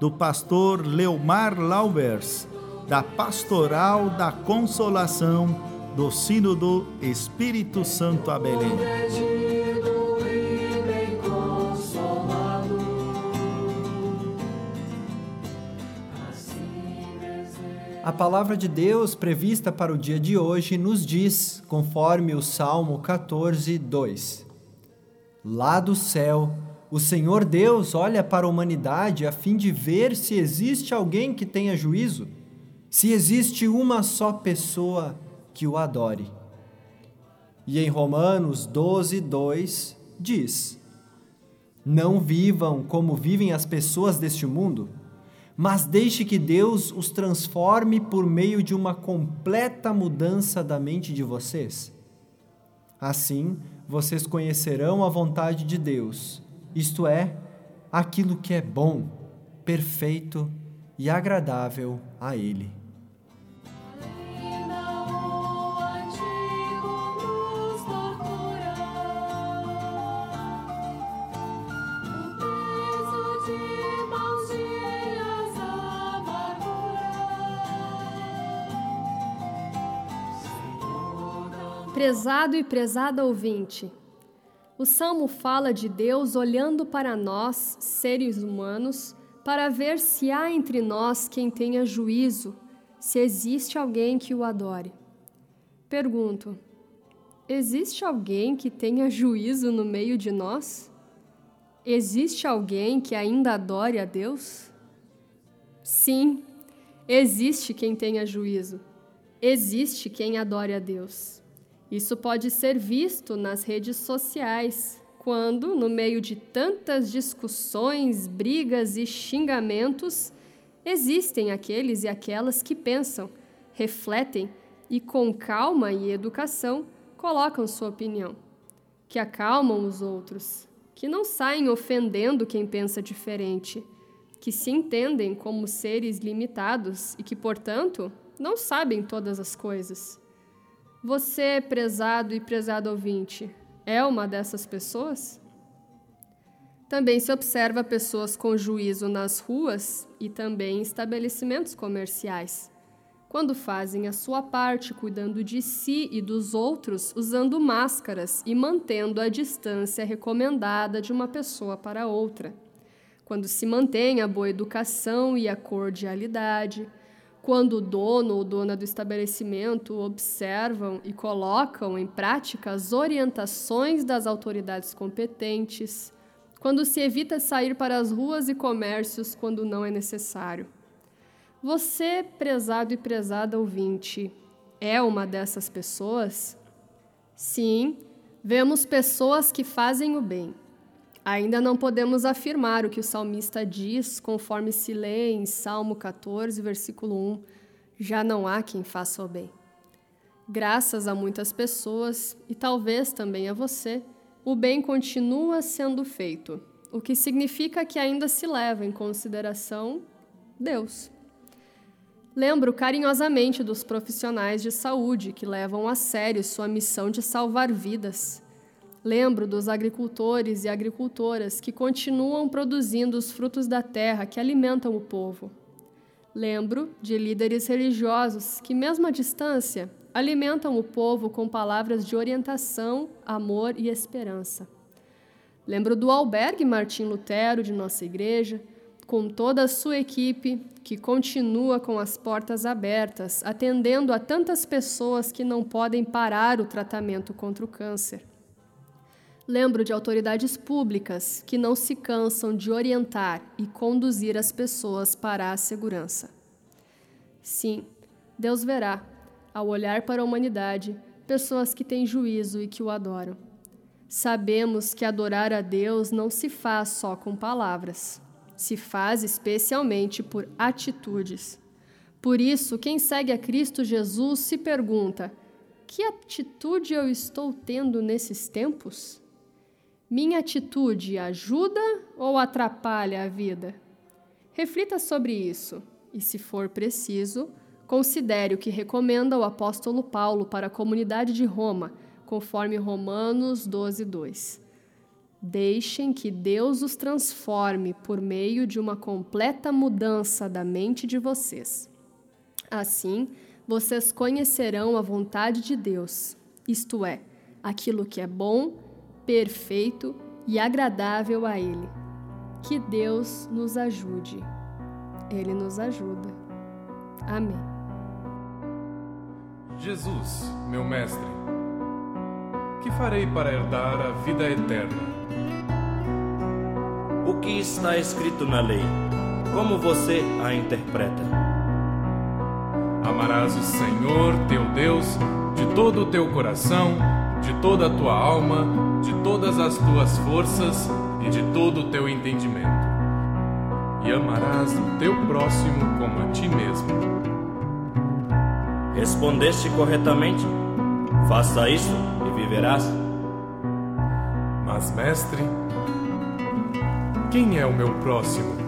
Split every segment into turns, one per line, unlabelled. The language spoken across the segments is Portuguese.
do pastor Leomar Laubers, da Pastoral da Consolação do Sínodo Espírito Santo a Belém.
A palavra de Deus prevista para o dia de hoje nos diz, conforme o Salmo 14, 2: Lá do céu, o Senhor Deus olha para a humanidade a fim de ver se existe alguém que tenha juízo, se existe uma só pessoa que o adore. E em Romanos 12, 2 diz: Não vivam como vivem as pessoas deste mundo, mas deixe que Deus os transforme por meio de uma completa mudança da mente de vocês. Assim, vocês conhecerão a vontade de Deus isto é, aquilo que é bom, perfeito e agradável a Ele.
Prezado e prezada ouvinte, o salmo fala de Deus olhando para nós, seres humanos, para ver se há entre nós quem tenha juízo, se existe alguém que o adore. Pergunto: existe alguém que tenha juízo no meio de nós? Existe alguém que ainda adore a Deus? Sim, existe quem tenha juízo. Existe quem adore a Deus. Isso pode ser visto nas redes sociais, quando, no meio de tantas discussões, brigas e xingamentos, existem aqueles e aquelas que pensam, refletem e, com calma e educação, colocam sua opinião, que acalmam os outros, que não saem ofendendo quem pensa diferente, que se entendem como seres limitados e que, portanto, não sabem todas as coisas. Você, prezado e prezado ouvinte, é uma dessas pessoas? Também se observa pessoas com juízo nas ruas e também em estabelecimentos comerciais, quando fazem a sua parte cuidando de si e dos outros usando máscaras e mantendo a distância recomendada de uma pessoa para outra, quando se mantém a boa educação e a cordialidade quando o dono ou dona do estabelecimento observam e colocam em prática as orientações das autoridades competentes, quando se evita sair para as ruas e comércios quando não é necessário. Você, prezado e prezada ouvinte, é uma dessas pessoas? Sim, vemos pessoas que fazem o bem Ainda não podemos afirmar o que o salmista diz, conforme se lê em Salmo 14, versículo 1: Já não há quem faça o bem. Graças a muitas pessoas, e talvez também a você, o bem continua sendo feito, o que significa que ainda se leva em consideração Deus. Lembro carinhosamente dos profissionais de saúde que levam a sério sua missão de salvar vidas Lembro dos agricultores e agricultoras que continuam produzindo os frutos da terra que alimentam o povo. Lembro de líderes religiosos que, mesmo à distância, alimentam o povo com palavras de orientação, amor e esperança. Lembro do albergue Martim Lutero de nossa igreja, com toda a sua equipe, que continua com as portas abertas, atendendo a tantas pessoas que não podem parar o tratamento contra o câncer. Lembro de autoridades públicas que não se cansam de orientar e conduzir as pessoas para a segurança. Sim, Deus verá, ao olhar para a humanidade, pessoas que têm juízo e que o adoram. Sabemos que adorar a Deus não se faz só com palavras. se faz especialmente por atitudes. Por isso, quem segue a Cristo Jesus se pergunta: que atitude eu estou tendo nesses tempos? Minha atitude ajuda ou atrapalha a vida? Reflita sobre isso e, se for preciso, considere o que recomenda o apóstolo Paulo para a comunidade de Roma, conforme Romanos 12, 2. Deixem que Deus os transforme por meio de uma completa mudança da mente de vocês. Assim, vocês conhecerão a vontade de Deus, isto é, aquilo que é bom, perfeito e agradável a Ele. Que Deus nos ajude. Ele nos ajuda. Amém.
Jesus, meu Mestre, que farei para herdar a vida eterna?
O que está escrito na lei? Como você a interpreta?
Amarás o Senhor teu Deus de todo o teu coração, toda a tua alma, de todas as tuas forças e de todo o teu entendimento. E amarás o teu próximo como a ti mesmo.
Respondeste corretamente. Faça isso e viverás.
Mas, mestre, quem é o meu próximo?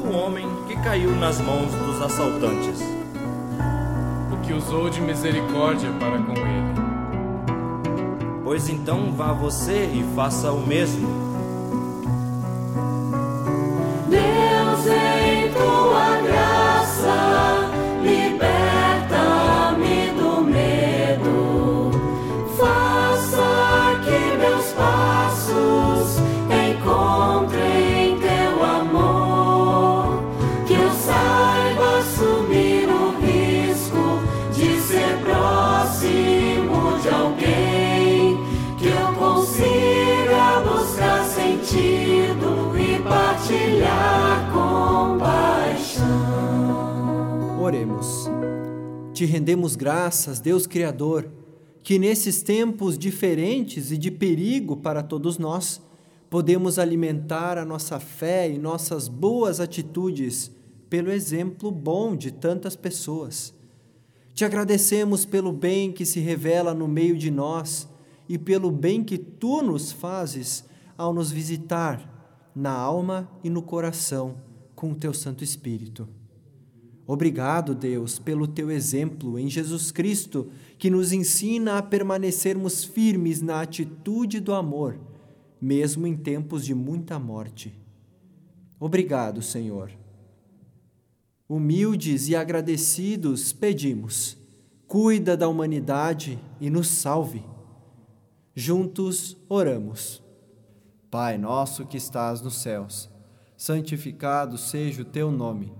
do homem que caiu nas mãos dos assaltantes?
O que usou de misericórdia para com ele.
Pois então vá você e faça o mesmo.
Te rendemos graças, Deus Criador, que nesses tempos diferentes e de perigo para todos nós, podemos alimentar a nossa fé e nossas boas atitudes pelo exemplo bom de tantas pessoas. Te agradecemos pelo bem que se revela no meio de nós e pelo bem que tu nos fazes ao nos visitar na alma e no coração com o teu Santo Espírito. Obrigado, Deus, pelo teu exemplo em Jesus Cristo, que nos ensina a permanecermos firmes na atitude do amor, mesmo em tempos de muita morte. Obrigado, Senhor. Humildes e agradecidos pedimos, cuida da humanidade e nos salve. Juntos oramos. Pai nosso que estás nos céus, santificado seja o teu nome.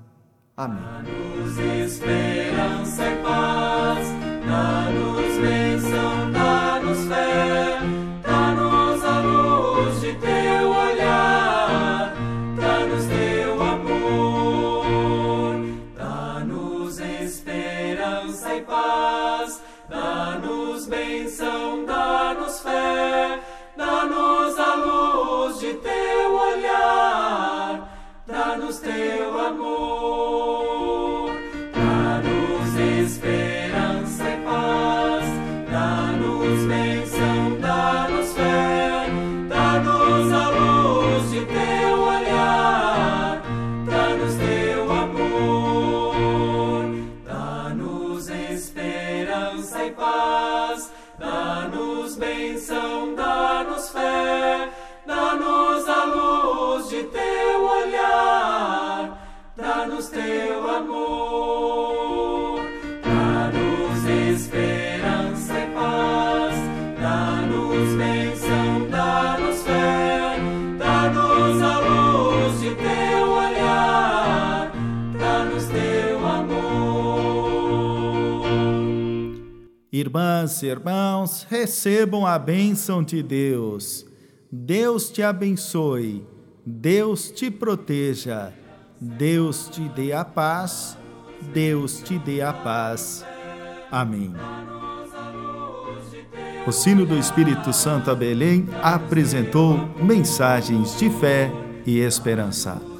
Amém.
Dá-nos esperança e paz, dá-nos bênção, dá-nos fé, dá-nos a luz de teu olhar, dá-nos teu amor, dá-nos esperança e paz, dá-nos bênção, dá-nos fé, dá-nos a luz de teu olhar, dá-nos teu amor, esperança e paz, dá-nos bênção, dá-nos
Irmãs e irmãos, recebam a bênção de Deus. Deus te abençoe, Deus te proteja, Deus te dê a paz, Deus te dê a paz. Amém. O sino do Espírito Santo a Belém apresentou mensagens de fé e esperança.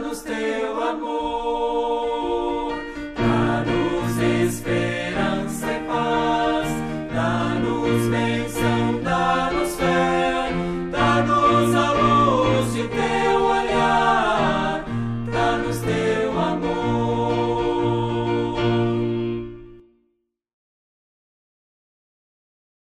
nos teus